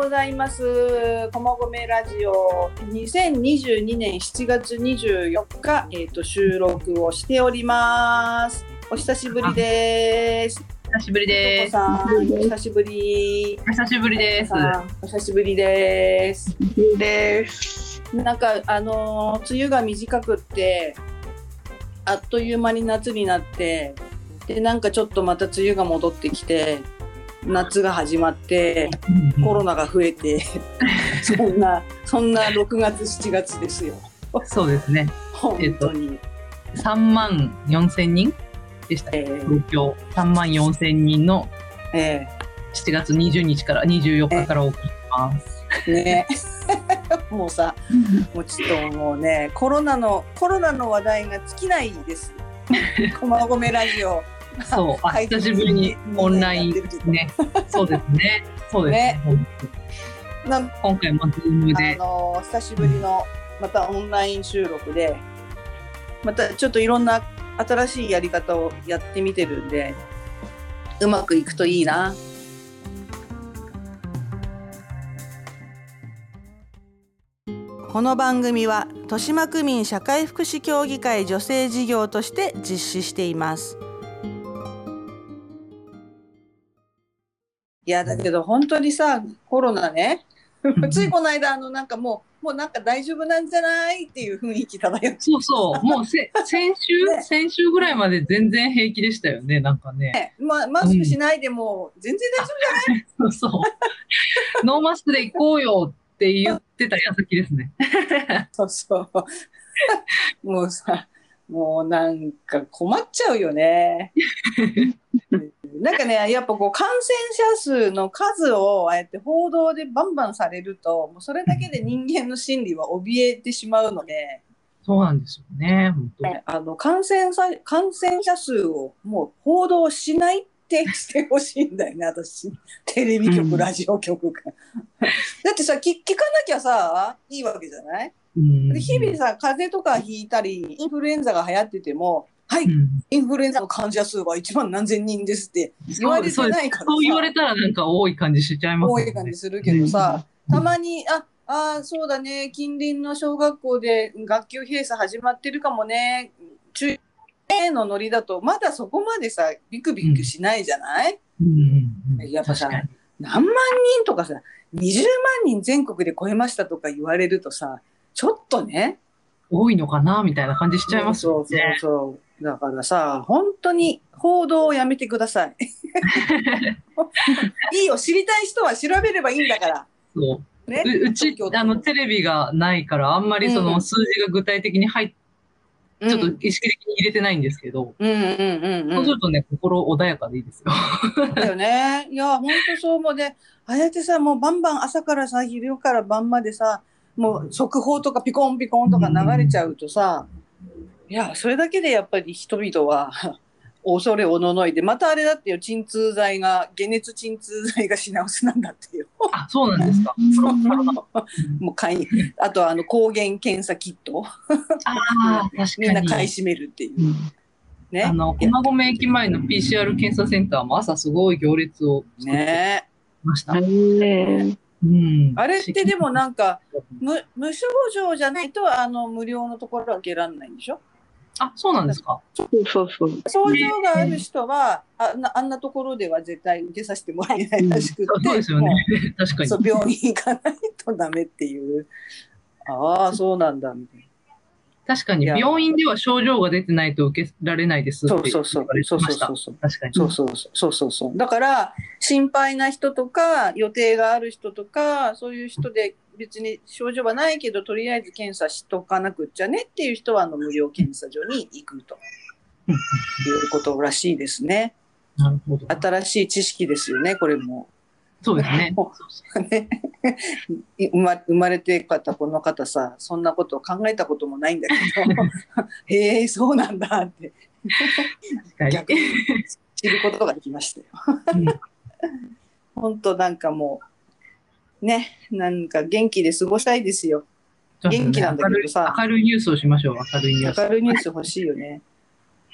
ございます。こまごめラジオ2022年7月24日、えー、と収録をしております。お久しぶりです。久しぶりとです。こさん、お久しぶり。お久しぶりです。お久しぶりです。です。なんかあのー梅雨が短くってあっという間に夏になってでなんかちょっとまた梅雨が戻ってきて夏が始まってコロナが増えて そんなそんな6月7月ですよ。そうですね。本当に、3万4千人でした。えー東京。3万4千人のえ7月20日から24日からお送りします。ーね。もうさもうちょっともうねコロナのコロナの話題が尽きないです。こまごめラジオそう、あ久しぶりにオンラインね。そうですね。そうですね。なん今回もズームあで、の久しぶりのまたオンライン収録でまたちょっといろんな新しいやり方をやってみてるんでうまくいくといいな。この番組は豊島区民社会福祉協議会女性事業として実施しています。いやだけど本当にさコロナねついこの間あのなんかもうもうなんか大丈夫なんじゃないっていう雰囲気漂ってそうそう、もうせ 先週、ね先週ぐらいまで全然平気でしたよね、なんかね。まマスクしないでも全然大丈夫 そうそう。ノーマスクで行こうよって言ってた矢先ですね。そうそう。もうさ、もうなんか困っちゃうよね。なんかね、やっぱこう感染者数の数をああやって報道でバンバンされると、もうそれだけで人間の心理は怯えてしまうので、そうなんですよね、本当に。あの感染さ感染者数をもう報道しないってしてほしいんだよね、私。テレビ局、うんラジオ局が。だってさ、聞聞かなきゃさ、いいわけじゃない？うんで日々さ、風邪とかひいたり、インフルエンザが流行ってても、はい、うん。インフルエンザの患者数は1万何千人ですって言われてないからさ、そう言われたらなんか多い感じしちゃいます多よね。い感じするけどさ、たまに、あ、あーそうだね、近隣の小学校で学級閉鎖始まってるかもね、中へのノリだと、まだそこまでさ、ビクビクしないじゃない、うん。うんうんやっぱさ何万人とかさ、20万人全国で超えましたとか言われるとさ、ちょっとね、多いのかなみたいな感じしちゃいますそうそうよね。そうそう。だからさ、本当に報道をやめてください。いいよ、知りたい人は調べればいいんだから。そうね、ううちあのテレビがないからあんまりそうんの数字が具体的に入っちょっとうん意識的に入れてないんですけど、うんうんうんそうするとね心穏やかでいいですよ。うん。だよね。いや、本当そう思うね。ああやってさ、もうバンバン朝からさ、昼から晩までさ、もう速報とかピコンピコンとか流れちゃうとさ、いや、それだけでやっぱり人々は 恐れおののいて、またあれだってよ、鎮痛剤が、解熱鎮痛剤が品薄なんだってよ。あそうなんですか。もう買い、あとあの抗原検査キット、ああ確かに。みんな買い占めるっていう。うんね。あの駒込駅前の PCR 検査センターも朝すごい行列を作ってねました。ねうんあれってでもなんか、無無症状じゃないとあの無料のところは受けられないんでしょ？あそうなんですか？そうそうそう。症状がある人はあんなあんなところでは絶対受けさせてもらえないらしくそうて、そうですよねも。確かにうそう。病院行かないとダメっていうああそうなんだみたいな確かに病院では症状が出てないと受けられないですってそうそうそう言われてそうましたそうそうそう確かに。そうそうそうそうそうそうだから心配な人とか予定がある人とかそういう人で別に症状はないけどとりあえず検査しとかなくっちゃねっていう人はあの無料検査所に行くと。うんいうことらしいですね。なるほど。新しい知識ですよねこれも。そうですね。生ま生まれて方この方さそんなことを考えたこともないんだけど。へえそうなんだって。逆に知ることができましたよ。本当なんかもうねなんか元気で過ごしたいですよ。元気なんだけどさ明るいニュースをしましょう、明るいニュース。明るいニュース欲しいよね。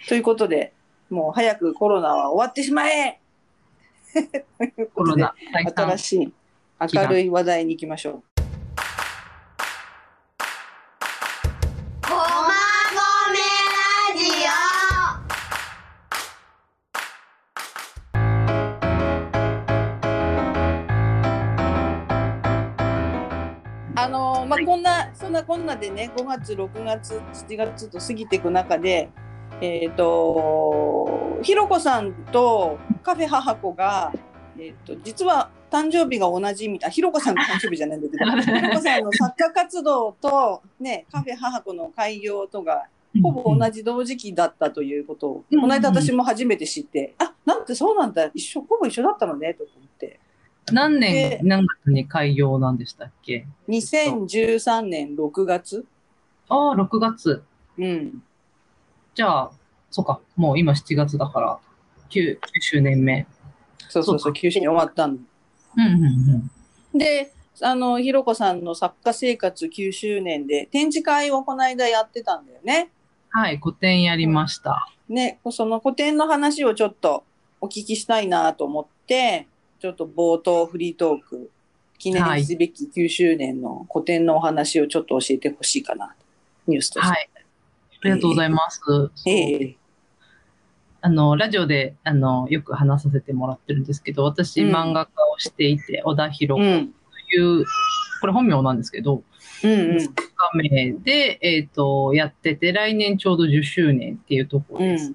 ということでもう早くコロナは終わってしまえ ということでコロナ、第3新しい明るい話題に行きましょう。なこんなでね5月6月7月と過ぎていく中でえっ、とひろこさんとカフェ母子がえっ、と実は誕生日が同じみたいひろこさんの誕生日じゃないんだけど ひろこさんの作家活動とねカフェ母子の開業とがほぼ同じ同時期だったということを、うんこの間私も初めて知って、あなんてそうなんだ一緒ほぼ一緒だったのねと。思何年で、何月に開業なんでしたっけ？2013年6月ああ、6月。うんじゃあ、そうか、もう今7月だから、9, 9周年目。そうそうそう、九州に終わったの。うんうんうん。で、あの、ひろこさんの作家生活9周年で展示会をこの間やってたんだよね。はい、個展やりました。ね、その個展の話をちょっとお聞きしたいなと思って、ちょっと冒頭フリートーク、記念すべき9周年の個展のお話をちょっと教えてほしいかな。ニュースとして。はい。ありがとうございます。ええあの、ラジオで、あの、よく話させてもらってるんですけど、私、うん漫画家をしていて、小田博。という、これ本名なんですけど、うんうん。画名で、えっ、と、やってて、来年ちょうど10周年っていうところです。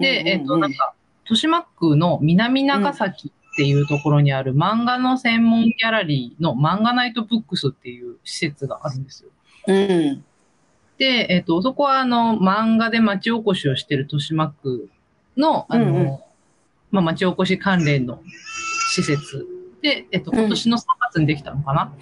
で、えっ、と、なんか、豊島区の南長崎っていうところにある漫画の専門ギャラリーの漫画ナイトブックスっていう施設があるんですよ。うん。で、えっ、と、そこはあの、漫画で町おこしをしてる豊島区の、あの、うんうんまあ、町おこし関連の施設で、えっ、と、うん今年の3月にできたのかな、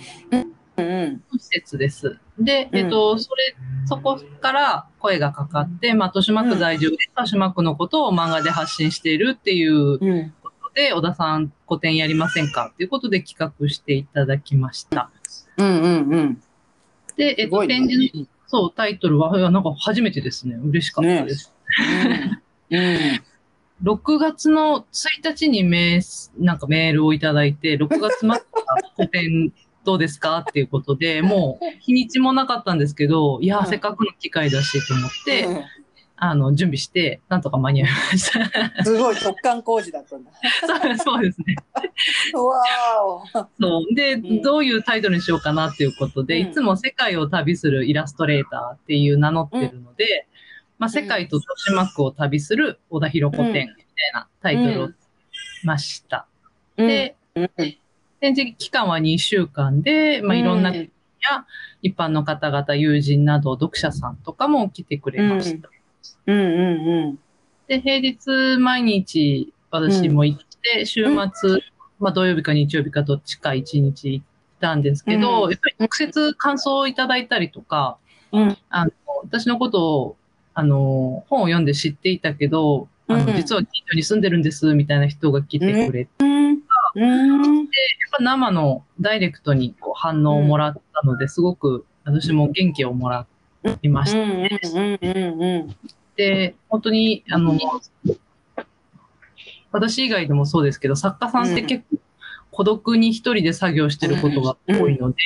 うん。施設です。で、うんえっ、と、それ、そこから声がかかって、まあ、豊島区在住で、豊島区のことを漫画で発信しているっていううん。で、小田さん個展やりませんか？っていうことで企画していただきました。うんうんうん。で、えっ、と、展示の、そう、タイトルは、なんか初めてですね。嬉しかったです。うん。6月の1日にメーなんかメールをいただいて、6月末から個展どうですか？っていうことで、もう日にちもなかったんですけど、いやうんせっかくの機会だしと思って、うんあの、準備して、なんとか間に合いました。すごい直感工事だったんだ。そうそうですね。わーそう。で、んどういうタイトルにしようかなっていうことで、うんいつも世界を旅するイラストレーターっていう名乗ってるので、まあ、世界と豊島区を旅する小田博子展みたいなタイトルをました。お。で、うん、展示期間は2週間で、まあ、いろんなうん一般の方々、友人など読者さんとかも来てくれました。うんうんうん。で、平日毎日私も行って、週末、まあ土曜日か日曜日かどっちか1日行ったんですけど、うん。やっぱり直接感想をいただいたりとか、うん。あの私のことをあの本を読んで知っていたけど、あのうん。実は近所に住んでるんですみたいな人が来てくれて、うん。うん。やっぱ生のダイレクトにこう反応をもらったので、すごく私も元気をもらいました。うん。うん。うん。うん。で、本当に、あの、私以外でもそうですけど、作家さんって結構孤独に一人で作業してることが多いので、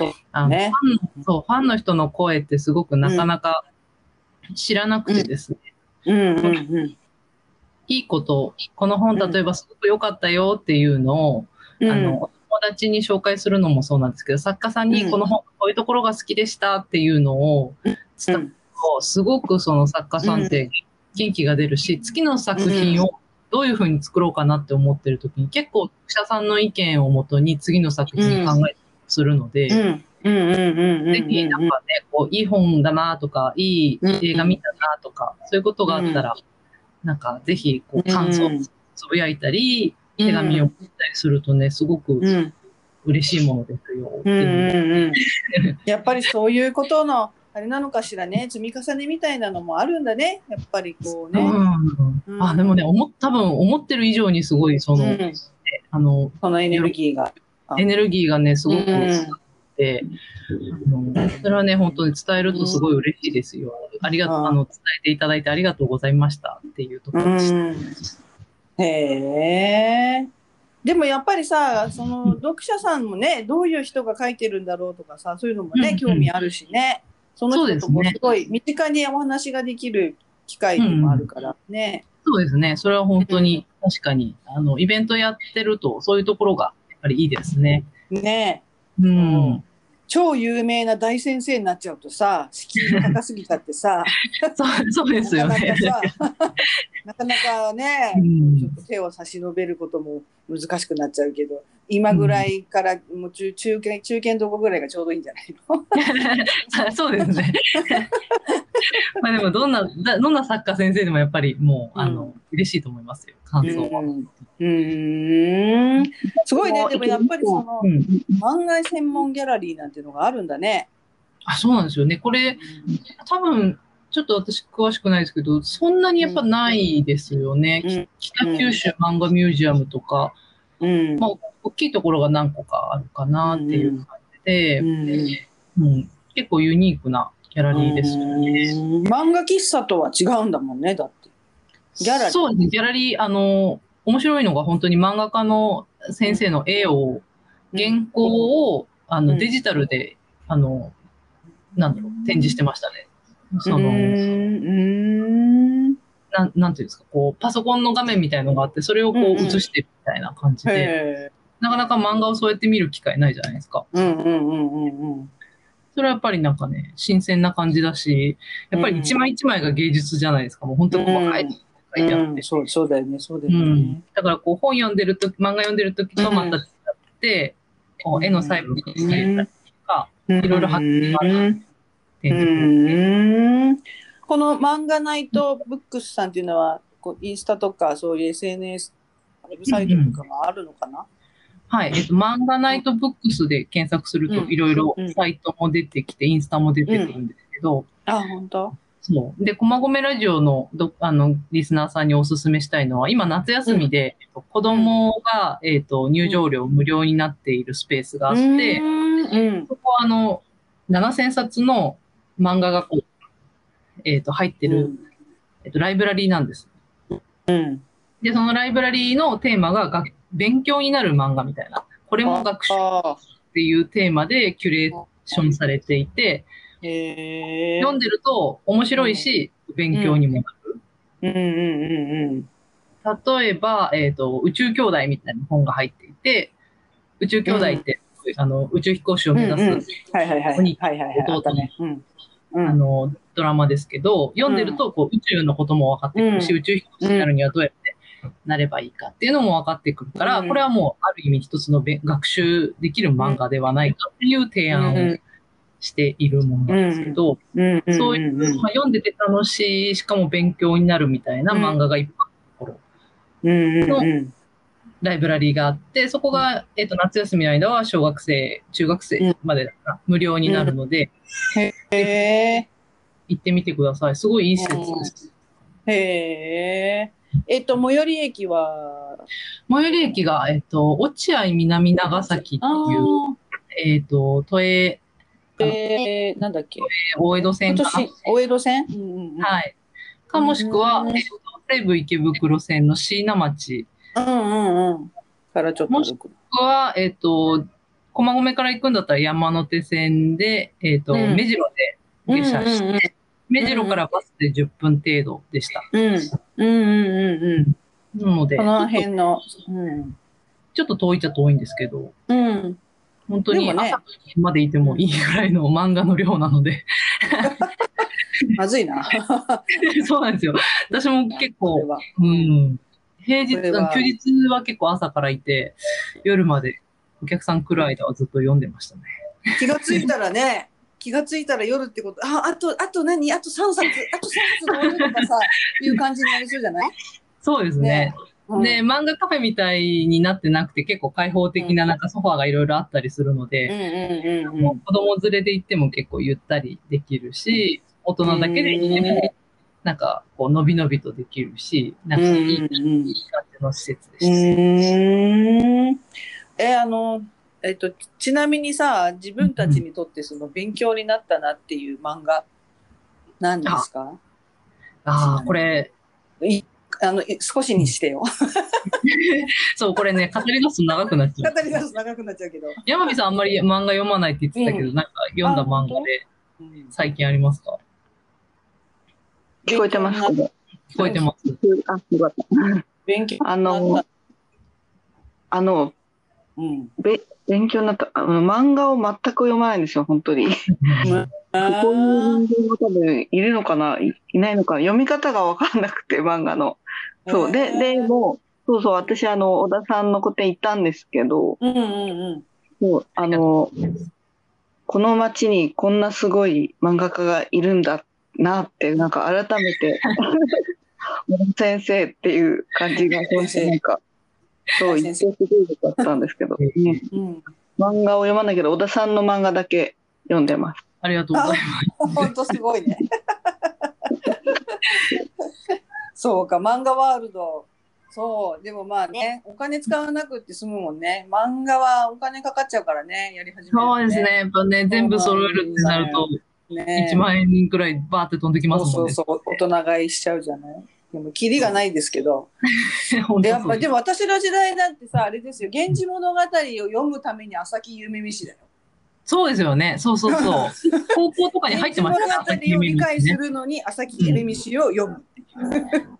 うん。あのね。ファンのそう、ファンの人の声ってすごくなかなか知らなくてですね、いいこと、この本例えばすごく良かったよっていうのを、うん。あの、お友達に紹介するのもそうなんですけど、作家さんにこの本、こういうところが好きでしたっていうのを伝えると、すごくその作家さんって元気が出るし、次の作品をどういうふうに作ろうかなって思ってる時に、結構、記者さんの意見をもとに次の作品考えたりするので。ぜひなんかね、こう、いい本だなとか、いい映画見たなとか、そういうことがあったら、なんかぜひ、こう、感想をつぶやいたり、手紙を送ったりするとね、すごくうん。嬉しいものですよ。やっぱりそういうことの、あれなのかしらね、積み重ねみたいなのもあるんだね。やっぱりこうね。うん、あ、でもね、思っ多分思ってる以上にすごい、その、うんあの、そのエネルギーが。エネルギーがね、すごくうんあっそれはね、本当に伝えるとすごい嬉しいですよ。ありがとう、うんあの、伝えていただいてありがとうございましたっていうところでした。うんへえ。でもやっぱりさ、その読者さんもね、どういう人が書いてるんだろうとかさ、そういうのもね、うんうん興味あるしね。その人とこそうですねうすごい身近にお話ができる機会でもあるからね。そうですね。それは本当に、確かに、あの、イベントやってると、そういうところが、やっぱりいいですね。ねうん。超有名な大先生になっちゃうとさ、敷居が高すぎちゃってさ、そう、そうですよね。なかなかね、うんちょっと手を差し伸べることも難しくなっちゃうけど、今ぐらいから、もう中中堅、中堅どこぐらいがちょうどいいんじゃないの？そうですね。まあでも、どんな、だどんな作家先生でもやっぱりもう、あの、嬉しいと思いますよ。感想は。うんすごいね。でもやっぱりそのうん。漫画専門ギャラリーなんていうのがあるんだね。あ、そうなんですよね。これ、多分、ちょっと私詳しくないですけど、そんなにやっぱないですよね。うん北九州漫画ミュージアムとか、うん。まあ、大きいところが何個かあるかなっていう感じで、うん結構ユニークなギャラリーですよね。うん漫画喫茶とは違うんだもんね、だって。ギャラリー。そうですね、ギャラリー、あの、面白いのが本当に漫画家の先生の絵を、原稿を、あの、うんデジタルで、あの、なんだろう、展示してましたね。その、うーんうなん、なんていうんですか、こう、パソコンの画面みたいのがあって、それをこう映してるみたいな感じ。で、へなかなか漫画をそうやって見る機会ないじゃないですか。ーうんうんうんうんうん。それはやっぱりなんかね、新鮮な感じだし、やっぱり一枚一枚が芸術じゃないですか。もう本当に細かい書いてあって。うんそうそうだよね、そうだうよねん。だからこう本読んでるとき、漫画読んでるときとまた違って、こう絵の細部が見えたりとか、いろいろ発見があうん。この漫画ナイトブックスさんっていうのは、こうインスタとかそういう SNS、ウェブサイトとかがあるのかな、はい。えっと、漫画ナイトブックスで検索するとうん。いろいろうん。サイトも出てきて、インスタも出てくるんですけど、あ、本当？そう。で、駒込ラジオのど、あの、リスナーさんにおすすめしたいのは、今夏休みで、えっと子供が、えっと、入場料無料になっているスペースがあって、うん。そこはあの、7000冊の漫画がこう、えっ、と、入ってる、えっ、と、ライブラリーなんです。うん。で、そのライブラリーのテーマがが勉強になる漫画みたいな、これも学習っあていうテーマでキュレーションされていて、え。読んでると面白いし、勉強にもなる。うんうんうんうん。例えば、えっ、と、宇宙兄弟みたいな本が入っていて、宇宙兄弟って、あの、宇宙飛行士を目指す、うんうんはいはいはい。お兄はいはいはい。あったね。うん。うん。あの、ドラマですけど、読んでると、こう、宇宙のことも分かってくるし、うん。宇宙飛行士になるにはどうやってなればいいかっていうのも分かってくるから、うん。これはもう、ある意味一つのべ学習できる漫画ではないかっていう提案をしているものなんですけど。そういう、まあ、読んでて楽しい、しかも勉強になるみたいな漫画がいっぱいあるところ、うんうんうん。ライブラリーがあって、そこが、えっ、と、夏休みの間は小学生、中学生までだから無料になるので、へえ。行ってみてください。すごいいい施設です。へえ。えっと、最寄り駅は、最寄り駅が、えっ、と、落合南長崎ってあいう、えっ、と、都営、ーえー、なんだっけ？大江戸線か大江戸線？うんうんうん。はい。か、もしくは、うんえっと西武池袋線の椎名町。うんうんうん。からちょっと歩く。僕は、えっ、と、駒込から行くんだったら山手線で、えっ、と、うん目白で下車して、うんうんうん目白からバスで10分程度でした。うん。うんうんうんうん。なので、この辺の。うん。とちょっと遠いっちゃ遠いんですけど、うん。本当に朝までいてもいいぐらいの漫画の量なので、まずいな。そうなんですよ。私も結構。うん。平日、休日は結構朝からいて、夜までお客さん来る間はずっと読んでましたね。気がついたらね、気がついたら夜ってこと、あ、あと、あと何？あと3冊、あと3冊終わるとかさ、い。う感じになりそうじゃない？そうですね。ね。うん。で、漫画カフェみたいになってなくて結構開放的ななんかソファーがいろいろあったりするのうんで、子供連れで行っても結構ゆったりできるし、大人だけで行っても、なんかこう、のびのびとできるし、なんかいいいい感じの施設でうした。え、あの、えっと、ちなみにさ、自分たちにとってその勉強になったなっていう漫画、何ですか？ああ、これ、一あのい少しにしてよ。そう、これね、語り出すと長くなっちゃう。語り出すと長くなっちゃうけど。山火さんあんまり漫画読まないって言ってたけど、うんなんか読んだ漫画で最近ありますか？聞こえてますか？聞こえてます。あ、よかった。勉強あの、あの、うん。べ勉強になった。あの漫画を全く読まないんですよ、本当に。あ こういう人間が多分いるのかな？いいないのかな？読み方が分かんなくて、漫画の。そう。で、で、もう、そうそう、私、あの、小田さんの個展行ったんですけど、うんうんうん。もう、あの、この街にこんなすごい漫画家がいるんだなって、なんか改めて、先生っていう感じが、そうしてなんか、そう、言ってすごいよかったんですけど、ね、うん。漫画を読まないけど、小田さんの漫画だけ読んでます。ありがとうございます。本当すごいね。そうか、漫画ワールド。そう、でもまあね、お金使わなくって済むもんね。漫画はお金かかっちゃうからね、やり始めるとそうですね。やっぱね、全部揃えるってなると、ね1万円くらいバーって飛んできますもんね。そうそうそう、大人買いしちゃうじゃない？でも、キリがないですけど。でやっぱ、でも私の時代だってさ、あれですよ、源氏物語を読むために朝木夢見氏だよ。そうですよね。そうそうそう。高校とかに入ってました物語を理解するのに朝木夢見氏を読む。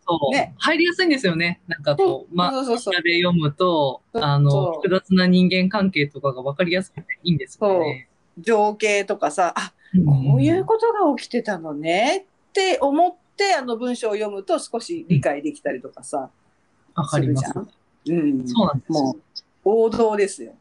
そう、ね入りやすいんですよね。なんかこう、まあ、そうそうそう。で読むと、あその、う複雑な人間関係とかが分かりやすくていいんですよね。情景とかさ、あ、こういうことが起きてたのねって思って、あの文章を読むと少し理解できたりとかさ、わかります。うん。そうなんですよもう。王道ですよ。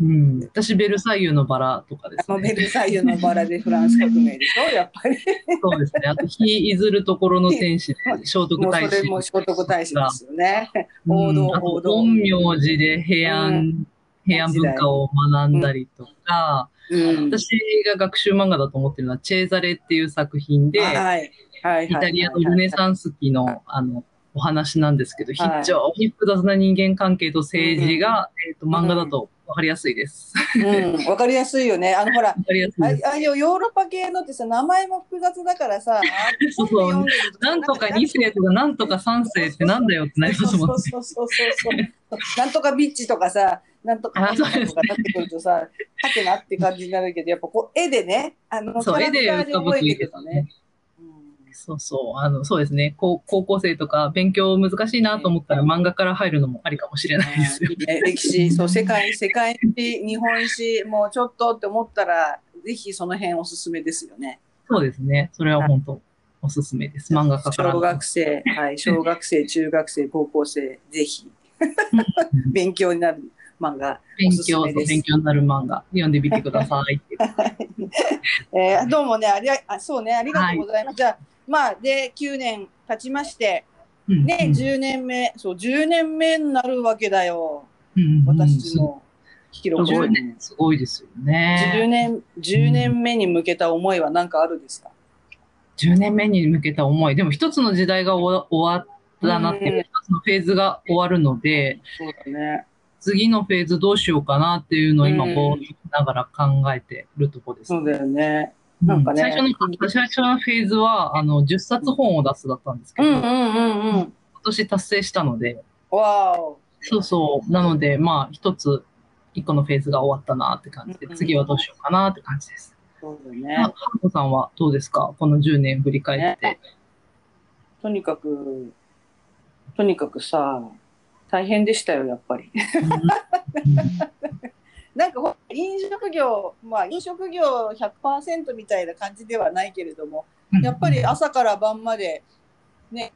うん。私、ベルサイユのバラとかですあのベね。ルサイユのバラで フランス革命でしょ、やっぱり。そうですね。あと、日いずるところの天使で 聖徳もう太子。それも聖徳太子ですよね。うん王道王道陰陽師で平安、うん平安文化を学んだりとか、うん。私が学習漫画だと思ってるのは、チェーザレっていう作品で、はい。はい。イタリアのルネサンス期の、あの、お話なんですけど、非はい常に複雑な人間関係と政治が、えっと、漫画だと分かりやすいです。うん。わかりやすいよね。あの、ほら、分かりやすいです。あああいうヨーロッパ系のってさ、名前も複雑だからさ、あ そうそうなんとか2世とかなんとか3世ってなんだよってなりますもんね。そうそうそうそうそう。なんとかビッチとかさ、なんとかあそうですとかなってくるとさ、はてなって感じになるけど、やっぱこう絵でね、あの、そう絵で浮かぶといいです覚えてるとね。そうそう。あの、そうですね。高高校生とか勉強難しいなと思ったら漫画から入るのもありかもしれないですよ。ね歴史、そう、世界、世界史、日本史、もうちょっとって思ったら、ぜひその辺おすすめですよね。そうですね。それは本当おすすめです。漫画家からの。小学生、はい、小学生、中学生、高校生、ぜひ、勉強になる漫画。勉強勉強になる漫画読んでみてください。えーどうもね、ありが、あ、そうね、ありがとうございます。じゃあ、まあ、で、9年経ちまして、うんね、10年目、そう、10年目になるわけだよ。うん私の記録。すごい10年すごいですよ10ね。年、10年目に向けた思いは何かあるですか？10年目に向けた思い。でも一つの時代が終わ終わったなっていうう、ん一つのフェーズが終わるので、そうだね。次のフェーズどうしようかなっていうのを今、うんぼーっとしながら考えてるところです。そうだよね。うんなんかね最初の、最初のフェーズは、あの、10冊本を出すだったんですけど、今うんうんうんうん。年達成したので、わ。そうそう。なので、まあ、一つ、一個のフェーズが終わったなって感じでう、ん次はどうしようかなって感じです。そうだはね。はこさんはどうですか？この10年振り返って。とにかく、とにかくさ、大変でしたよ、やっぱり。なんかほ飲食業、まあ飲食業100%みたいな感じではないけれども、うんやっぱり朝から晩までね、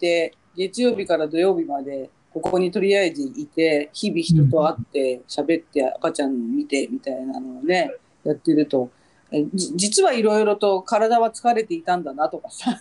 で、月曜日から土曜日まで、ここにとりあえずいて、日々人と会って、喋って、赤ちゃん見て、みたいなのをね、やってると、えじ実はいろいろと体は疲れていたんだなとかさ。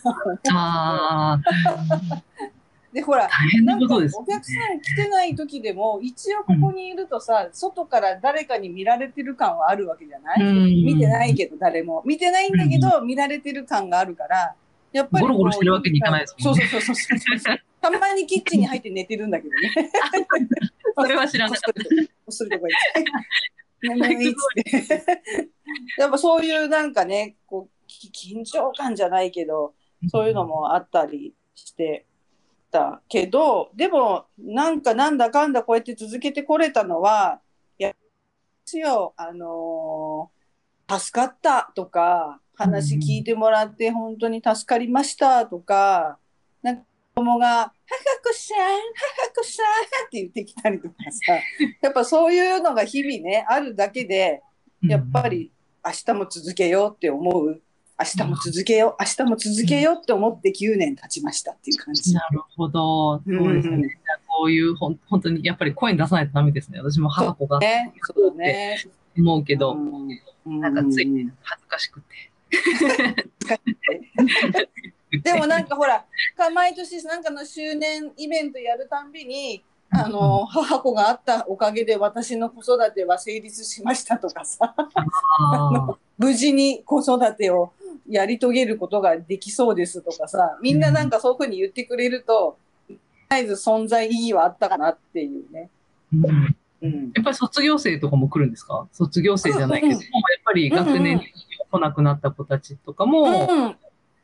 で、ほら、なかおなんことです客さん来てない時でも、一応ここにいるとさ、外から誰かに見られてる感はあるわけじゃない、見てないけど、誰も。見てないんだけど、見られてる感があるから、やっぱり。ゴロゴロしてるわけにいかないですもんねそうそうそうそうそう。たまにキッチンに入って寝てるんだけどね。それは知らなかった。こっそりとか言って。眠いっつって。やっぱそういうなんかね、こう、き緊張感じゃないけど、そういうのもあったりして、たけどでもなんかなんだかんだこうやって続けてこれたのはやですよ。あのー助かったとか話聞いてもらって本当に助かりましたとか、なんか子供が「はかこさんはかこさん」って言ってきたりとかさ やっぱそういうのが日々ねあるだけでやっぱり明日も続けようって思う明日も続けよう明日も続けようって思って9年経ちましたっていう感じ。なるほど。そうですね。うんこういうほん本当にやっぱり声に出さないとダメですね。私も母子がね、そうだね。思うけど、うんなんかつい恥ずかしくて。でもなんかほらか毎年なんかの周年イベントやるたんびにあの母子があったおかげで私の子育ては成立しましたとかさ無事に子育てをやり遂げることができそうですとかさみんななんかそういうふうに言ってくれるととりあえず存在意義はあったかなっていうね。うん。うん。やっぱり卒業生とかも来るんですか？卒業生じゃないけど、うんやっぱり学年に来なくなった子たちとかも、うん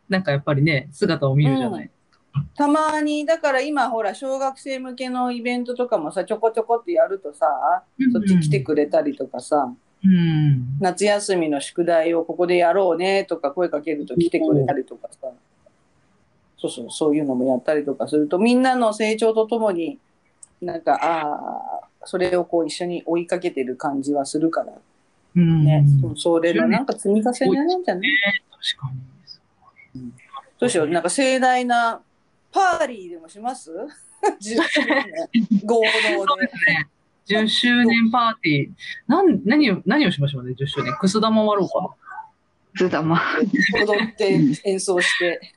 なんかやっぱりね、姿を見るじゃない。たまにだから今ほら小学生向けのイベントとかもさちょこちょこってやるとさそっち来てくれたりとかさ、うん。夏休みの宿題をここでやろうねとか声かけると来てくれたりとかさ、そうそうそういうのもやったりとかするとみんなの成長とともになんかああそれをこう一緒に追いかけてる感じはするからうん。ね、それのなんか積み重ねなんじゃない？確かに。どうしようなんか盛大なパーリーでもします ?10 周年合同で。10周年パーティー。なん、何を、何をしましょうね、10周年。くす玉割ろうかな。ずだま。踊って演奏して。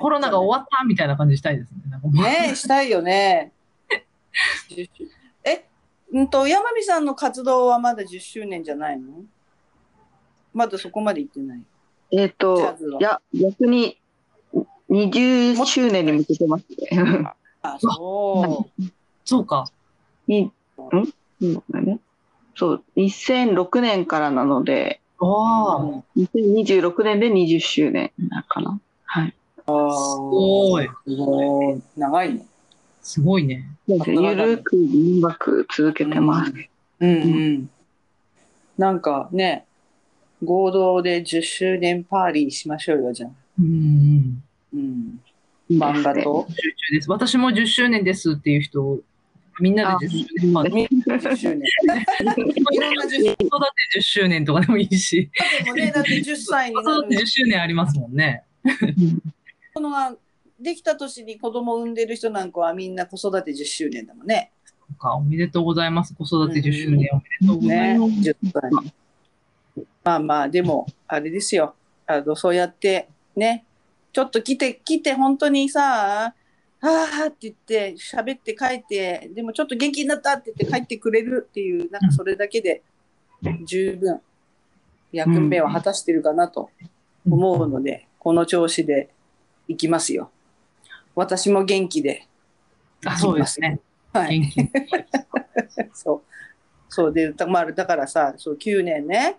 コロナが終わったみたいな感じしたいですね。ねしたいよね。え、うんと、山美さんの活動はまだ10周年じゃないの？まだそこまで行ってない。えっ、といや、逆に20周年に向けてますね。あ、そう。そうか。に、ん？そうだね。そう、2006年からなので、ああ、2026年で20周年になるかな。はい。あすごい。すごい。長いね。すごいね。ゆるく長く続けてます。うんうん。なんかね、合同で10周年パーリーしましょうよ、じゃあ。うん。うん。漫画と。集中です。私も10周年ですっていう人、みんなで10周年パーティー。みんな10周年。いろんな10周年。子育て10周年とかでもいいし、でもね、だって10歳に子育てなる10周年ありますもんね。このができた年に子供を産んでる人なんかはみんな子育て10周年だもんね。なんかおめでとうございます。子育て10周年おめでとうございね、ます。10歳。まあまあ、でも、あれですよ。あの、そうやって、ね、ちょっと来て、来て、本当にさ、ああって言って、喋って帰って、でもちょっと元気になったって言って帰ってくれるっていう、なんかそれだけで十分役目を果たしてるかなと思うので、この調子でいきますよ。私も元気で。あ、そうですね。はい。元気に。そう。そうで、だまあだからさ、そう9年ね、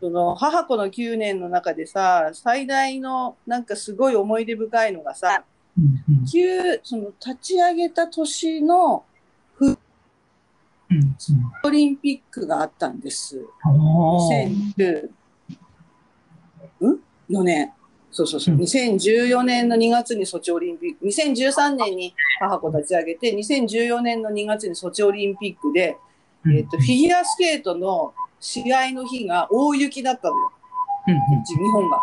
その母子の9年の中でさ、最大のなんかすごい思い出深いのがさ、うんうん9その立ち上げた年のオリンピックがあったんです。おー2014年。そうそうそう。うん2014年の2月にソチオリンピック、2013年に母子立ち上げて、2014年の2月にソチオリンピックで、えっと、フィギュアスケートの試合の日が大雪だったのよ。うんうん日本が。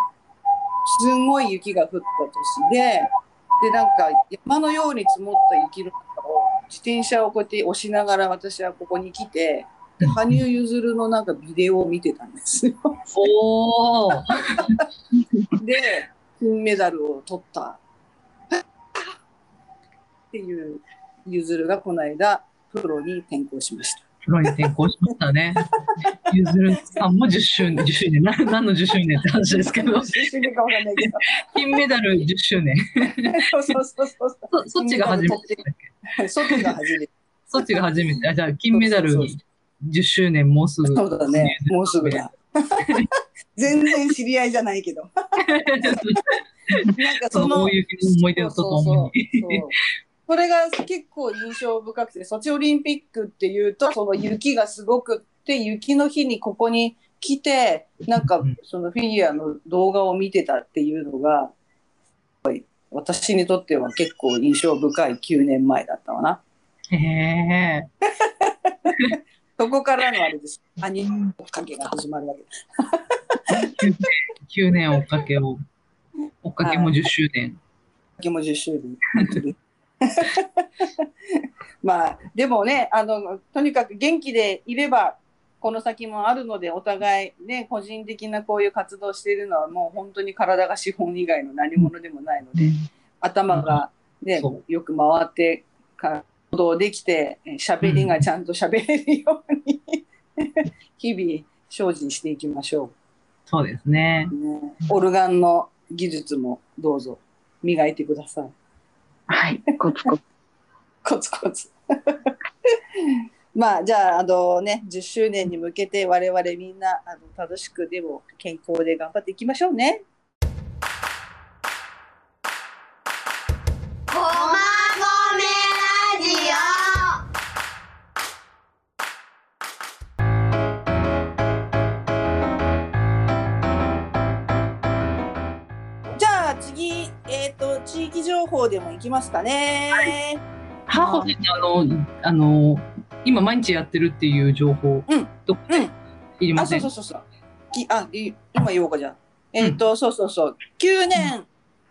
すんごい雪が降った年で、で、なんか山のように積もった雪の中を自転車をこうやって押しながら私はここに来て、で羽生結弦のなんかビデオを見てたんですよ。おーで、金メダルを取った。っていう、結弦がこの間、プロに転向しました。プロに転向しましたね。ゆずるさんも10周年、10周年、な何の10周年って話ですけど、してるかわかんないけど。金メダル10周年。そうそうそうそう。そそっちが初めてそっちが初めて。そっちが初めて。あ、じゃあ金メダルそうそう10周年もうすぐ。そうだね。もうすぐだ。全然知り合いじゃないけど。なんかそのその大雪の思い出とともに。それが結構印象深くて、ソチオリンピックっていうと、その雪がすごくって、雪の日にここに来て、なんかうんそのフィギュアの動画を見てたっていうのが、私にとっては結構印象深い9年前だったわな。へえ。そこからのあれです。アニメ追っかけが始まるわけです。9年追っかけを。追っかけも10周年。気も10周年。まあ、でもね、あの、とにかく元気でいれば、この先もあるので、お互いね、個人的なこういう活動しているのは、もう本当に体が資本以外の何者でもないので、頭がねそ、よく回って、活動できて、え喋りがちゃんと喋れるように、日々精進していきましょそうですね。う、ね。オルガンの技術もどうぞ磨いてください。はい。コツコツ。コツコツ。まあ、じゃあ、あのね、10周年に向けて我々みんな、あの、楽しくでも健康で頑張っていきましょうね。地域情報でもいきますかね。母にあの、あの、今毎日やってるっていう情報、うんどこうんあ、いりませ。そうんそうそうそう。きあ、い今言おうかじゃあ。えっ、と、そうそうそう。9年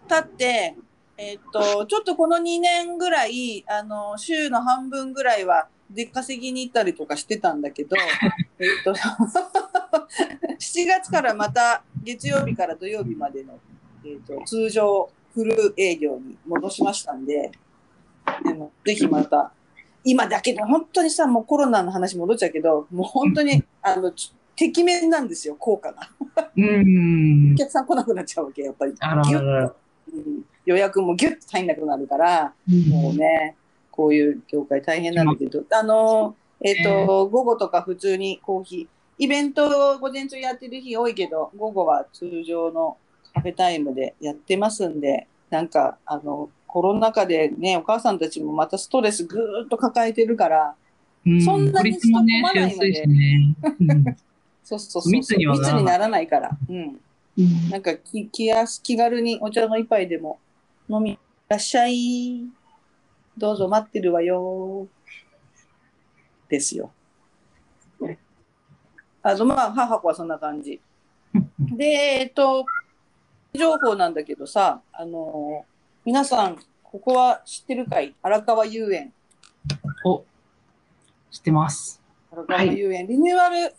経って、えっ、と、ちょっとこの2年ぐらい、あの、週の半分ぐらいは出稼ぎに行ったりとかしてたんだけど、えっと、7月からまた月曜日から土曜日までの、えっ、と、通常フル営業に戻しましたんで、あのぜひまた、今だけど、本当にさ、もうコロナの話戻っちゃうけど、もう本当に、あの、ちてきめんなんですよ、効果が。うーん。お。客さん来なくなっちゃうわけ、やっぱり。あららら。うん。予約もギュッと入んなくなるから、もうね、こういう業界大変なんだけど、あの、えっ、と、午後とか普通にコーヒー、イベントを午前中やってる日多いけど、午後は通常のカフェタイムでやってますんで、なんか、あの、コロナ禍でね、お母さんたちもまたストレスぐーっと抱えてるから、うんそんなに孤立もね、しやすいしね。うんそうそうそう。密にはならないから。うん。うんなんか気気やす気軽にお茶の一杯でも飲みいらっしゃい。どうぞ待ってるわよ。ですよ。あの、まあ、母子はそんな感じ。で、えっと、情報なんだけどさ、あの、皆さん、ここは知ってるかい？荒川遊園。お、知ってます。荒川遊園、リニューアル、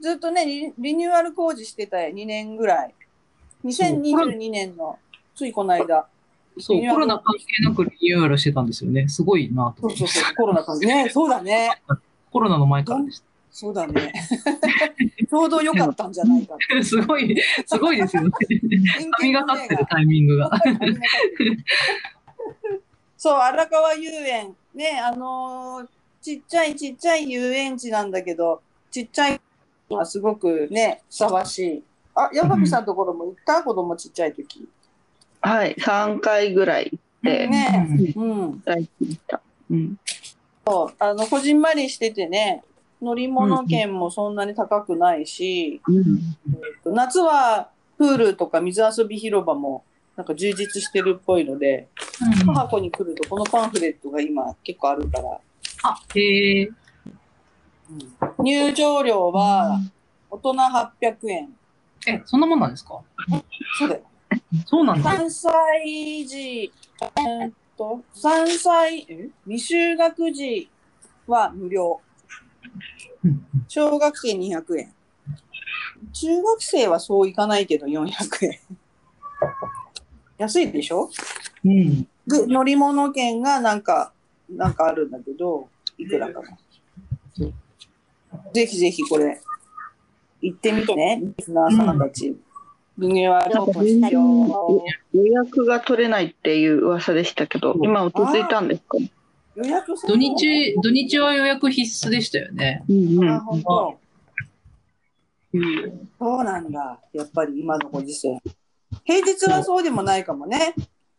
ずっとねリ、リニューアル工事してたよ、2年ぐらい。2022年の、ついこの間。そう、コロナ関係なくリニューアルしてたんですよね。すごいなとそう。そうそう、コロナ関係。ね、そうだね。コロナの前からでしそうだね。ちょうど良かったんじゃないか。すごい、すごいですよね。神がかってるタイミングが。そう、荒川遊園。ね、あのーちっちゃいちっちゃい遊園地なんだけど、ちっちゃいのはすごくね、ふさわしい。あ、山口さんのところも行った？子供ちっちゃい時。はい。3回ぐらい行って、ね、うん。大好きた。うん。そうあの、こじんまりしててね、乗り物券もそんなに高くないし、うん。えっと夏はプールとか水遊び広場もなんか充実してるっぽいので、うん母子に来るとこのパンフレットが今結構あるから、あ、へえ。入場料は大人800円。え、そんなもんなんですか？そうだよ。そうなんだ。3歳児、えーっと、3歳、え？未就学児は無料。うん小学生200円。中学生はそういかないけど400円。安いでしょ？うん。で、乗り物券がなんか、なんかあるんだけど、いくらかな。ぜひぜひこれ、行ってみてね、リスナーさんたち。リニューアルオープンしよ予約が取れないっていう噂でしたけど、今落ち着いたんですか？う。予約土の？日、土日は予約必須でしたよね。うんあ、本当。そうなんだ。やっぱり今のご時世。平日はそうでもないかもね。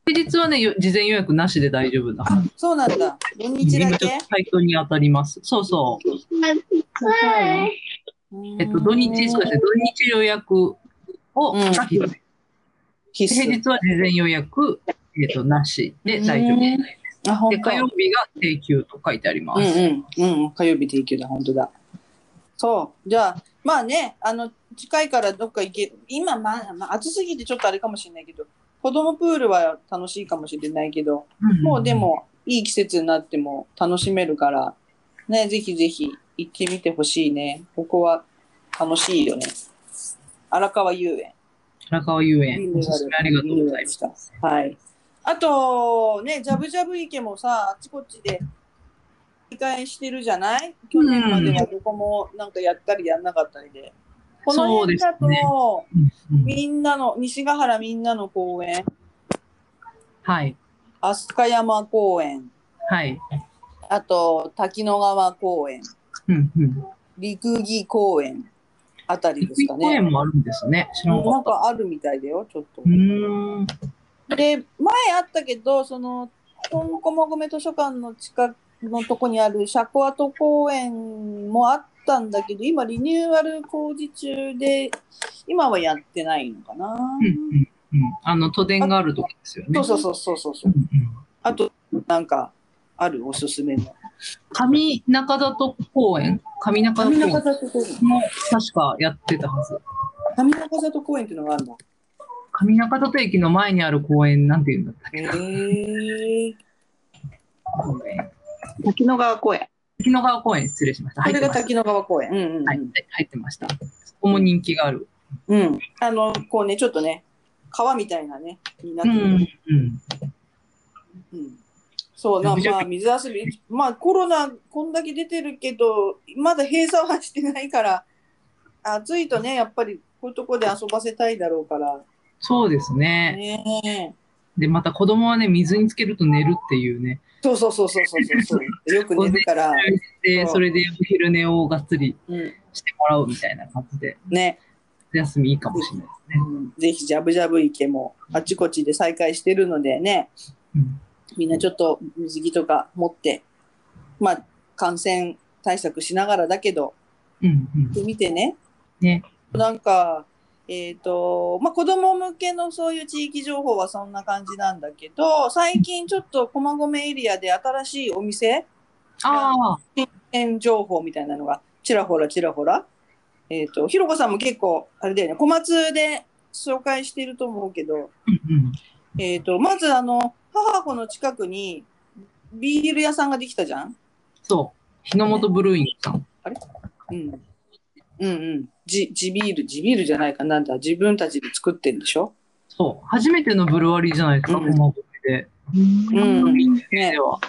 平日はね、よ事前予約なしで大丈夫だ。あ、そうなんだ。土日だけ？今ちょっとサイトに当たります。そうそう。えっと、土日、そうですね、土日予約を、うん。平日は事前予約、えっと、なしで大丈夫うんです。あ、本で、当。火曜日が定休と書いてあります。うんうん。うん。火曜日定休だ、本当だ。そう。じゃあ、まあね、あの、近いからどっか行ける。今、まあ、まあ、暑すぎてちょっとあれかもしれないけど、子供プールは楽しいかもしれないけど、うんもうで、も、いい季節になっても楽しめるから、ね、ぜひぜひ行ってみてほしいね。ここは楽しいよね。荒川遊園。荒川遊園、おすすめありがとうございます。はい。あと、ね、ジャブジャブ池もさ、あっちこっちで、理解してるじゃない？去年まではどこもなんかやったりやんなかったりで。この辺だと、ねうんうんみんなの、西ヶ原みんなの公園、はい。飛鳥山公園、はい。あと、滝野川公園、うんうん。陸木公園あたりですか公園ね。もあるんですね。知らなかなん。かあるみたいだよ、ちょっとう。ーん。で、前あったけど、その、本駒込図書館の近くのとこにあるシャコアト公園もあったんだけど、今リニューアル工事中で、今はやってないのかな。うんうんうん。あの、都電があるとこですよね。そうそうそうそうそうう。んうんあと、なんか、あるおすすめの。上中里公園？上中里公園も。確かやってたはず。上中里公園っていうのがあるんだ。上中里駅の前にある公園、なんて言うんだったっけへえ。公園。滝野川公園。滝野川公園、失礼しました。これが。滝野川公園。うんうん、うん。はい、入ってました。そこも人気がある。うん。あの、こうね、ちょっとね、川みたいなね、になってる。うん。うん。うんそうな、まあ、水遊び、まあ、コロナ、こんだけ出てるけど、まだ閉鎖はしてないから、暑いとね、やっぱり、こういうとこで遊ばせたいだろうから、そうですね。ねで、また子供はね、水につけると寝るっていうね。そうそうそうそうそうそう。よく寝るから、で、それでお昼寝をがっつりうん、してもらうみたいな感じで、ね、夏休みいいかもしれないですね。うん、ぜひ、ジャブジャブ池も、あちこちで再開してるのでね、うんみんなちょっと水着とか持って、まあ、感染対策しながらだけど、うんうん行ってみてね。ね。なんか、えっ、と、まあ、子供向けのそういう地域情報はそんな感じなんだけど、最近ちょっと駒込エリアで新しいお店、ああ、店情報みたいなのがちらほらちらほら。えっ、と、ひろこさんも結構、あれだよね、小松で紹介してると思うけど。えっ、と、まずあの、母子の近くにビール屋さんができたじゃん？そう。日の本ブルーイングさん。うん。うんうん。じ、地ビール、地ビールじゃないかなんだ。自分たちで作ってんでしょ？そう。初めてのブルワリーじゃないですか、うん駒込で。うん。ねでは。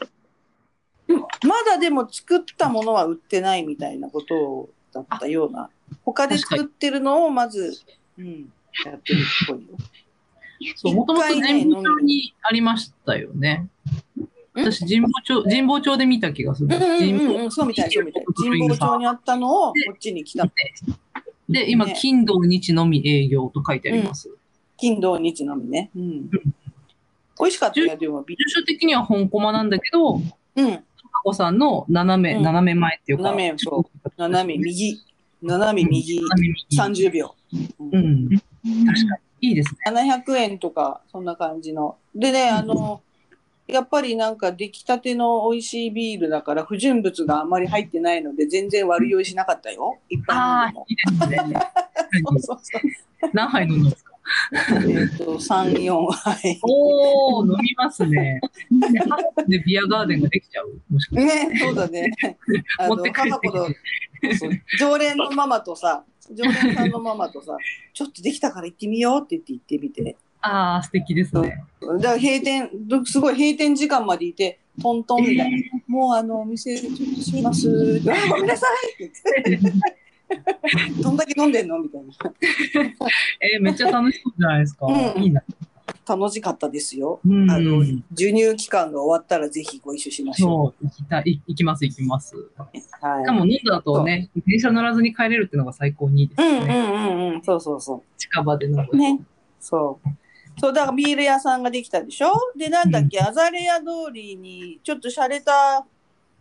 まだでも作ったものは売ってないみたいなことだったような。他で作ってるのをまず、うん、やってるっぽいよ。そう、もともと一回ね神保町にありましたよね。私、神保町、神保町で見た気がする。うんうんうんうん、そうみたい、そうみたい。神保町にあったのをこっちに来た。で、今、ね金土日のみ営業と書いてあります。金土日のみね。うん。美味しかったよ、でも。ビ住所的には本駒なんだけど、うん。タコさんの斜め、うん斜め前っていうか、斜めそう斜め右、斜め右斜め右30秒。うんうん。確かに。いいですね。700円とか、そんな感じの。でね、あの、やっぱりなんか出来たての美味しいビールだから不純物があまり入ってないので全然悪酔いしなかったよ。いっぱい飲んでも、。いいですね。そうそうそう。何杯飲むんですか？えっ、と、3、4杯。おー、飲みますね。で、ビアガーデンができちゃう。もしかして。ね、そうだね。あの、母子のそう常連のママとさ、常連さんのママとさ、ちょっとできたから行ってみようって言って行ってみて。ああ、素敵ですね。だから閉店、どすごい閉店時間までいて、トントンみたいな。もうあの、お店ちょっと閉めます。あ、ごめんなさいって言って。どんだけ飲んでんのみたいな。えーめっちゃ楽しそうじゃないですか。うんいいな。楽しかったですよ。うんあの、授乳期間が終わったらぜひご一緒しましょそう、行きたい、行きます、行きます。う。はい。しかも飲んだ後ね、電車乗らずに帰れるっていうのが最高にいいですうんう。んうんうん。そうそうそ近場で飲む。う。ね。そう。そう、だからビール屋さんができたでしょ？で、なんだっけ、アザレア通りに、ちょっと洒落た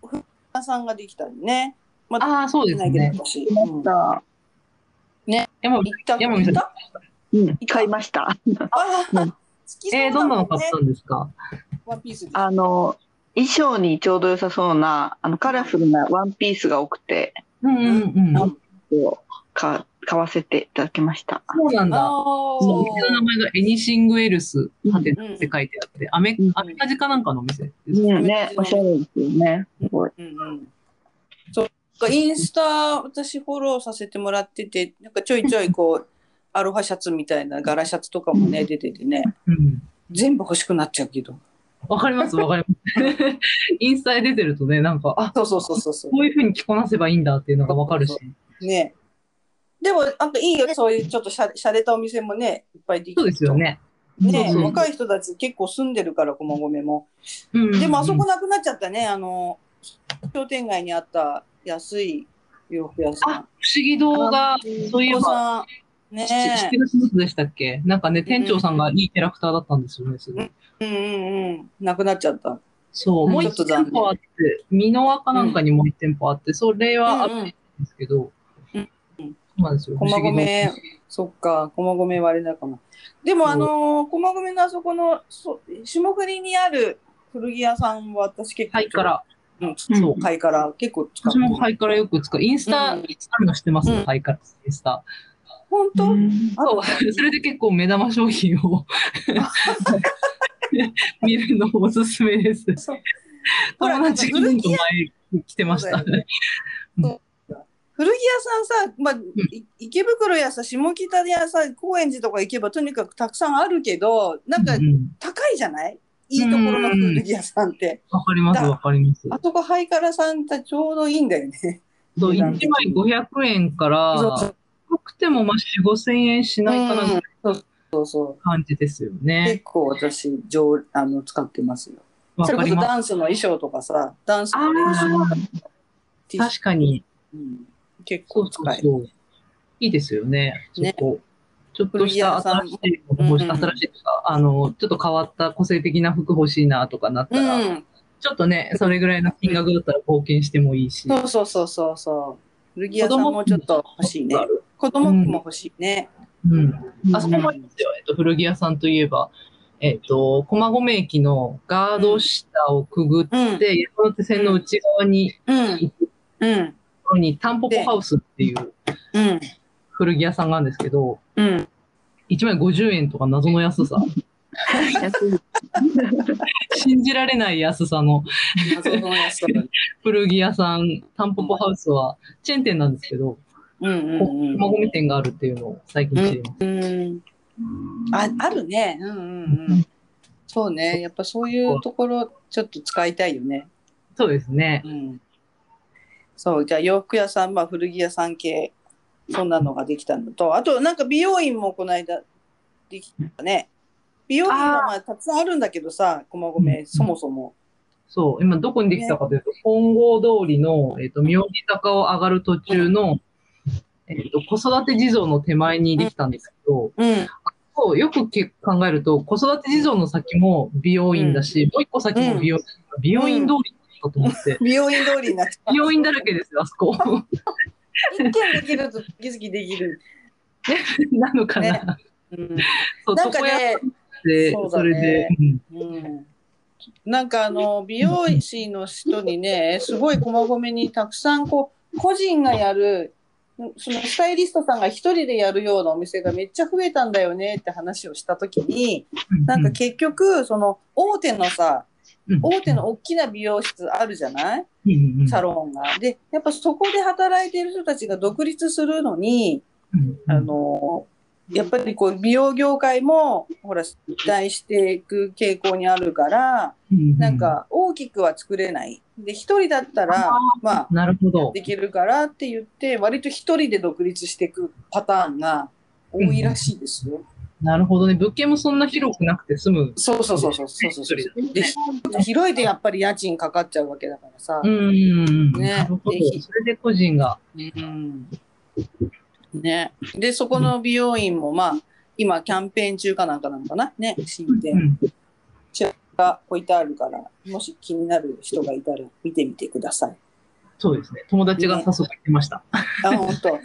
服屋さんができたりね。まだああ、そうですね。私。まうん。した。山行った？山見た？うん、買いました。ああ、好きそうえー、どんなの買ねったんですか？ワンピースで。あの、衣装にちょうど良さそうな、あの、カラフルなワンピースが多くて、うんうんうん。うん。こうか買わせていただきました。そうなんだ。あそうお店の名前がエニシングエルスハテナって書いてあって、アメうんアメカジかなんかのお店です。うん、ね、おしゃれですよね。すごい。うんうん。そう。インスタ、私フォローさせてもらってて、なんかちょいちょいこう、アロハシャツみたいな柄シャツとかもね、出ててね、うん。全部欲しくなっちゃうけど。わかりますわかります。インスタで出てるとね、なんか、あ、そうそうそうそうそう。こういう風に着こなせばいいんだっていうのがわかるし。ね。でも、なんかいいよね、そういうちょっとしゃれしゃれたお店もね、いっぱいできてそうですよ。ね。ねそうそう若い人たち結構住んでるから、駒込も。うんうんうんでもあそこなくなっちゃったね、あの、商店街にあった安い洋服屋さん。あ、不思議動画、そういえお子ば、さん、ね7月でしたっけ？なんかね、店長さんがいいキャラクターだったんですよね、すごい。うんうんうん。なくなっちゃった。そう、もう一店舗あって、美濃和かなんかにもう一店舗あって、それはあるんうんうんですけど、うんそうなんですよ。駒込、そっか、駒込割れだかな。でも、あのー、駒込のあそこの、そう霜降りにある古着屋さんは私結構、ハイから、うん、そう、ハイから結構使ってる。私もハイからよく使う。インスタ、うん。あるの知ってます、うん。ハイから、インスタ。本当、そう、それで結構目玉商品を 見るのおすすめです。友達が前来てました。古着屋さんさ、まあ、い池袋やさ、下北やさ、高円寺とか行けばとにかくたくさんあるけど、なんかうん高いじゃない？いいところの古着屋さんって。わかります、わかります。あそこハイカラさんってちょうどいいんだよね。そう、1値段枚500円から、高くてもまあ4、5千円しないかなぐらいうんそうそうそう。感じですよね。結構私上あの使ってますよ。それこそ。ダンスの衣装とかさ、ダンスの練習ああ、T シャツ確かに。うん結構使える。うそう。いいですよね、ね。ちょっとした新しい欲しい、うんうん新しいとか、あの、ちょっと変わった個性的な服欲しいなとかなったら、うん。ちょっとね、それぐらいの金額だったら冒険してもいいし。そうそうそうそうそう。古着屋さんもちょっと欲しいね。子供服も欲しいね。うん。あそこもいいですよ。えっと、古着屋さんといえば、えっと、駒込駅のガード下をくぐって、うん。山手線の内側にうん。行くとうん。ころに、タンポポハウスっていううん。古着屋さんがあるんですけど、うん。1枚50円とか謎の安さ。信じられない安さの古着屋さん、タンポポハウスはチェーン店なんですけど、うんうん駒込店があるっていうのを最近知ります。うん。うん。あ、あるね。うんうんうん。そうね。やっぱそういうところ、ちょっと使いたいよね。そうですね。うん。そう、じゃあ洋服屋さん、まあ古着屋さん系、そんなのができたのと、あとなんか美容院もこの間できたね。美容院はまあたくさんあるんだけどさ、駒うん込、そもそも。そう、今どこにできたかというと、本郷通りの、えっ、と、明治坂を上がる途中の、えっ、と、子育て地蔵の手前にできたんですけど、うん。そうよくけ考えると、子育て地蔵の先も美容院だし、もう一個先も美容院、美容院通りだと思って、美容院通りになって。美容院だらけですよ、あそこ。一軒できると次々できる。なのかな。ねうん。なんかね、で、そそれでなんかあの美容師の人にねすごい駒込にたくさんこう個人がやるそのスタイリストさんが一人でやるようなお店がめっちゃ増えたんだよねって話をした時になんか結局その大手のさうん大手の大きな美容室あるじゃない？うんうんサロンが。でやっぱそこで働いてる人たちが独立するのにうんあのやっぱりこう美容業界もほら大していく傾向にあるからうんなんか大きくは作れない。で一人だったらまあなるほど。できるからって言って割と一人で独立していくパターンが多いらしいですよ。なるほどね。物件もそんな広くなくて済む。そうそうそうそうそうそうそう一人だで広いとやっぱり家賃かかっちゃうわけだからさ。うん。ねなるほど。それで個人が。うんね、でそこの美容院もまあ今キャンペーン中かなんかなのかな？ね、新う店ん。が置いてあるから、もし気になる人がいたら見てみてください。そうですね。友達が誘ってきました。あ、本当。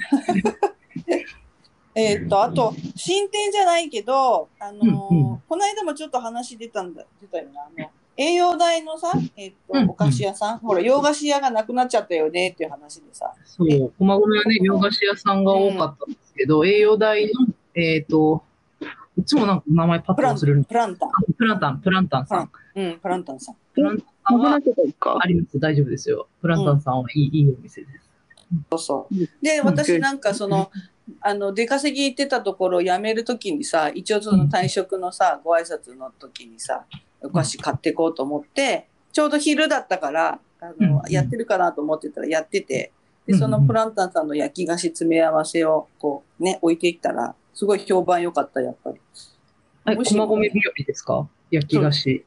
えーっと、あと、新店じゃないけど、あのーうんうこの間もちょっと話出たんだ、出たよな。あの、栄養大のさ、えーっと、うんうんお菓子屋さん、ほら、洋菓子屋がなくなっちゃったよねっていう話でさ。そう、駒込はね、洋菓子屋さんが多かったんですけど、栄養大の、えっ、と、いつもなんか名前パップランと忘れるんプランタン。プランタン、プランタンさん。うん、プランタンさん。プランタンはあります、大丈夫ですよ。プランタンさんはいい,、いいお店です。そうそううん。で、うん私なんかその、あの、出稼ぎ行ってたところを辞めるときにさ、一応その退職のさ、ご挨拶の時にさ、お菓子買ってこうと思って、ちょうど昼だったから、あの、うんやってるかなと思ってたらやってて、で、うんそのプランタンさんの焼き菓子詰め合わせをこうね、置いていったら、すごい評判良かった、やっぱり。はい、駒込日和ですか？焼き菓子。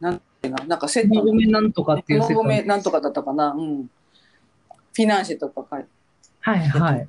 なんかセット。駒込なんとかっていう駒セット。込なんとかだったかな？うん。フィナンシェとか書いて。はいはい。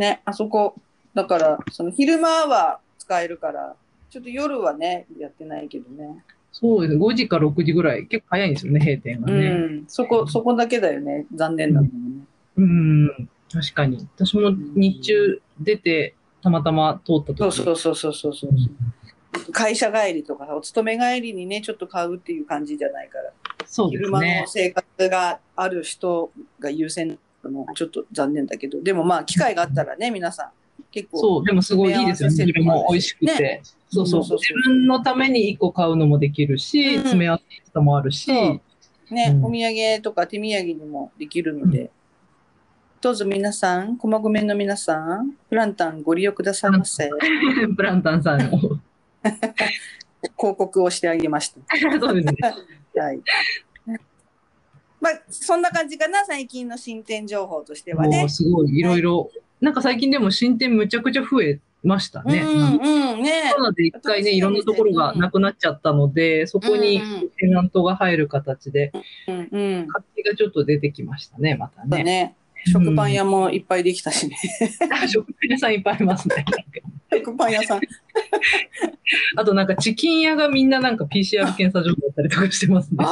ね、あそこ、だから、その昼間は使えるから、ちょっと夜はね、やってないけどね。そうです。5時か6時ぐらい。結構早いんですよね、閉店がうね。ん。そこ、そこだけだよね。残念なのもね。うん、確かに。私も日中出て、たまたま通った時そうそうそうそうそうそう。会社帰りとか、お勤め帰りにね、ちょっと買うっていう感じじゃないから。そうです昼間ねの。生活がある人が優先なのもちょっと残念だけど、でもまあ、機会があったらね、皆さん、結構。そう、でもすごいいいですよね。組み合わせ昼も美味しくて。ねそうそうそうそうそう自分のために1個買うのもできるし、うん詰め合わせ方もあるし、そうね、うんお土産とか手土産にもできるので、どうぞ皆さん、駒込の皆さん、プランタンご利用くださいませ。プランタンさんを。広告をしてあげました。そうですね。はい。まあ、そんな感じかな、最近の進展情報としてはね。すごいいろいろ、なんか最近でも進展むちゃくちゃ増えましたね。うんうん、ねコロナで一回ね、いろんなところがなくなっちゃったので、そこにテナントが入る形で、うんうん。活気がちょっと出てきましたね、またね。だね。食パン屋もいっぱいできたしね。食パン屋さんいっぱいありますね。食パン屋さん。あとなんかチキン屋がみんななんか PCR 検査場だったりとかしてますね。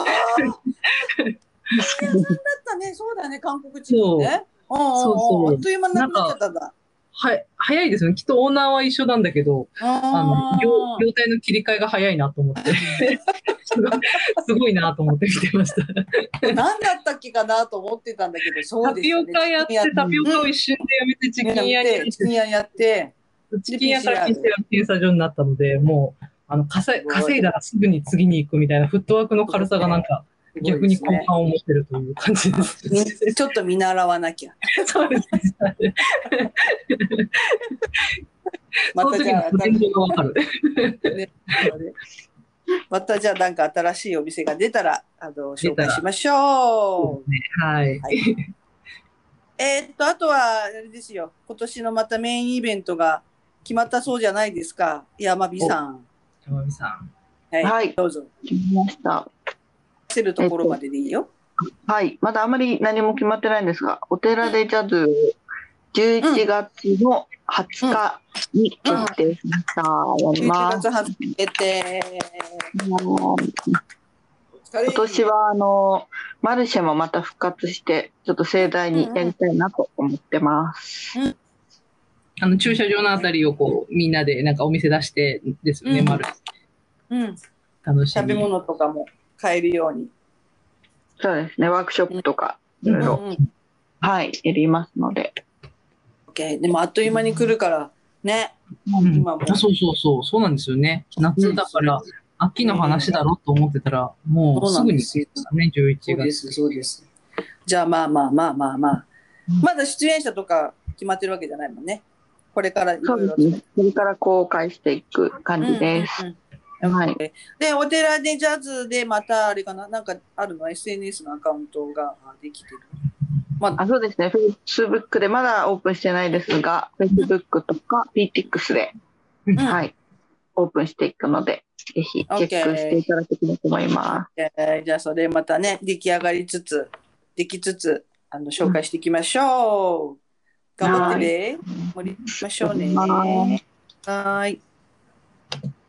だったね。そうだね。韓国地方ね。あっという間になくなっちゃったんだ。は、早いですね。きっとオーナーは一緒なんだけど、あの、業業態の切り替えが早いなと思って。すごいすごいなと思って見てました。何だったっけかなと思ってたんだけど、そうタピオ。カやって、タピオカを一瞬でやめてチキン屋にやってチキン屋やって、チキン屋から PCR 検査場になったので、もう、あの、稼い稼いだらすぐに次に行くみたいなフットワークの軽さがなんか逆に好感を持ってるという感じです。みちょっと見習わなきゃ。そうですまたじゃあ。またじゃあなんか新しいお店が出たら、あの、紹介しましょう。はい。はいえーっと、あとは、あれですよ。今年のまたメインイベントが決まったそうじゃないですか。山火さん。山美さん。はい。はいどうぞ。決めました。せるところまででいいよ。はい。まだあまり何も決まってないんですが、お寺でジャズ11月の20日に決定しました。やり11ます。月初決定。今年はあのマルシェもまた復活してちょっと盛大にやりたいなと思ってます。あの、駐車場のあたりをこう、みんなでなんかお店出してですよね、うん丸。うん。楽しみ。食べ物とかも買えるように。そうですねワークショップとかいろいろ、はいやりますので。OK でもあっという間に来るから、ね。うん今もあそうそうそう、そうなんですよね。夏だから、秋の話だろうと思ってたら、もうすぐに来ましたね、11そうです、月。そうです。じゃあまあまあまあまあまあ。まだ出演者とか決まってるわけじゃないもんね。これからいろいろそうですね。これから公開していく感じです。うんうんうんはい。で、お寺でジャズでまたあれかな、なんかあるの ?SNS のアカウントができてる。まあ、あそうですね。Facebook でまだオープンしてないですが、Facebook とか PTX で、うんはい、オープンしていくので、ぜひチェックしていただけたらと思いまえーじゃあそれまたね、出来上がりつつ、できつつ、あの、紹介していきましょう。頑張ってね。盛りましょうね。はいはい。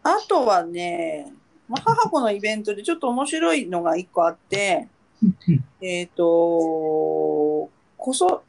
あとはね、まあ、母子のイベントでちょっと面白いのが一個あって、えっ、と、こそ、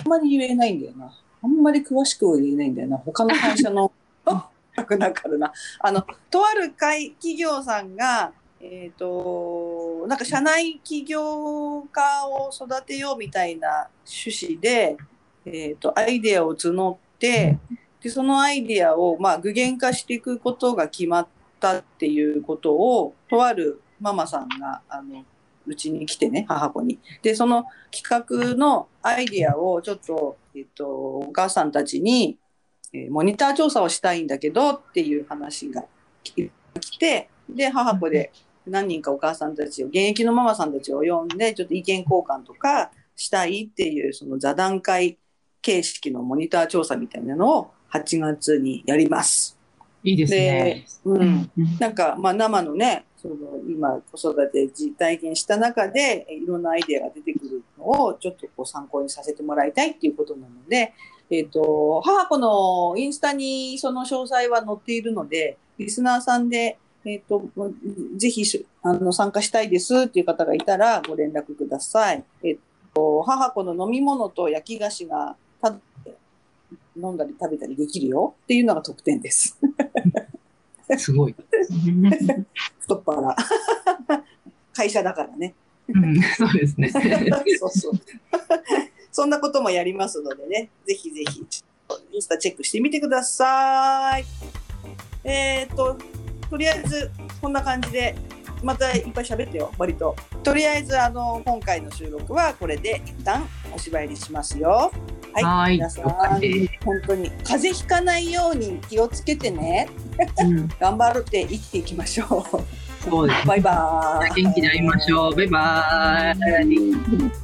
あんまり言えないんだよな。あんまり詳しくは言えないんだよな。他の会社の、なくなるな。あの、とある会、企業さんが、えっ、と、なんか社内起業家を育てようみたいな趣旨で、えっ、と、アイデアを募って、で、そのアイディアを、まあ、具現化していくことが決まったっていうことを、とあるママさんが、あの、うちに来てね、母子に。で、その企画のアイデアをちょっと、えっと、お母さんたちに、えモニター調査をしたいんだけどっていう話が来て、で、母子で何人かお母さんたちを、現役のママさんたちを呼んで、ちょっと意見交換とかしたいっていう、その座談会形式のモニター調査みたいなのを8月にやります。いいですね。うん。なんか、まあ、生のね、その今子育て実体験した中でえいろんなアイデアが出てくるのをちょっとこう参考にさせてもらいたいっていうことなので、えっ、と、母子のインスタにその詳細は載っているので、リスナーさんで、えっ、と、ぜひしあの参加したいですっていう方がいたらご連絡ください。えっ、と、母子の飲み物と焼き菓子が飲んだり食べたりできるよっていうのが特典です。すごい。太っ腹。会社だからね。うん、そうですね。そうそう。そんなこともやりますのでね、ぜひぜひ、インスタチェックしてみてください。えっ、と、とりあえず、こんな感じで、またいっぱい喋ってよ、割と。とりあえず、あの、今回の収録はこれで一旦おしまいにしますよ。はい。はい皆さん、本当に、風邪ひかないように気をつけてね。うん 頑張って生きていきましょそうですう。バイバーイ。元気で会いましょう。バイバーイ。